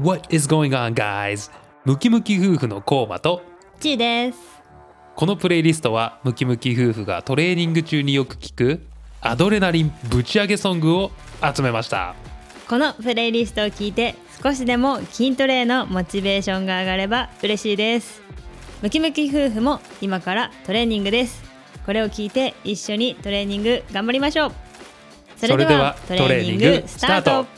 What is going on, guys? ムキムキ夫婦のコーマとちーです。このプレイリストはムキムキ夫婦がトレーニング中によく聞くアドレナリンぶち上げソングを集めました。このプレイリストを聞いて少しでも筋トレへのモチベーションが上がれば嬉しいです。ムキムキ夫婦も今からトレーニングです。これを聞いて一緒にトレーニング頑張りましょう。それではトレーニングスタート。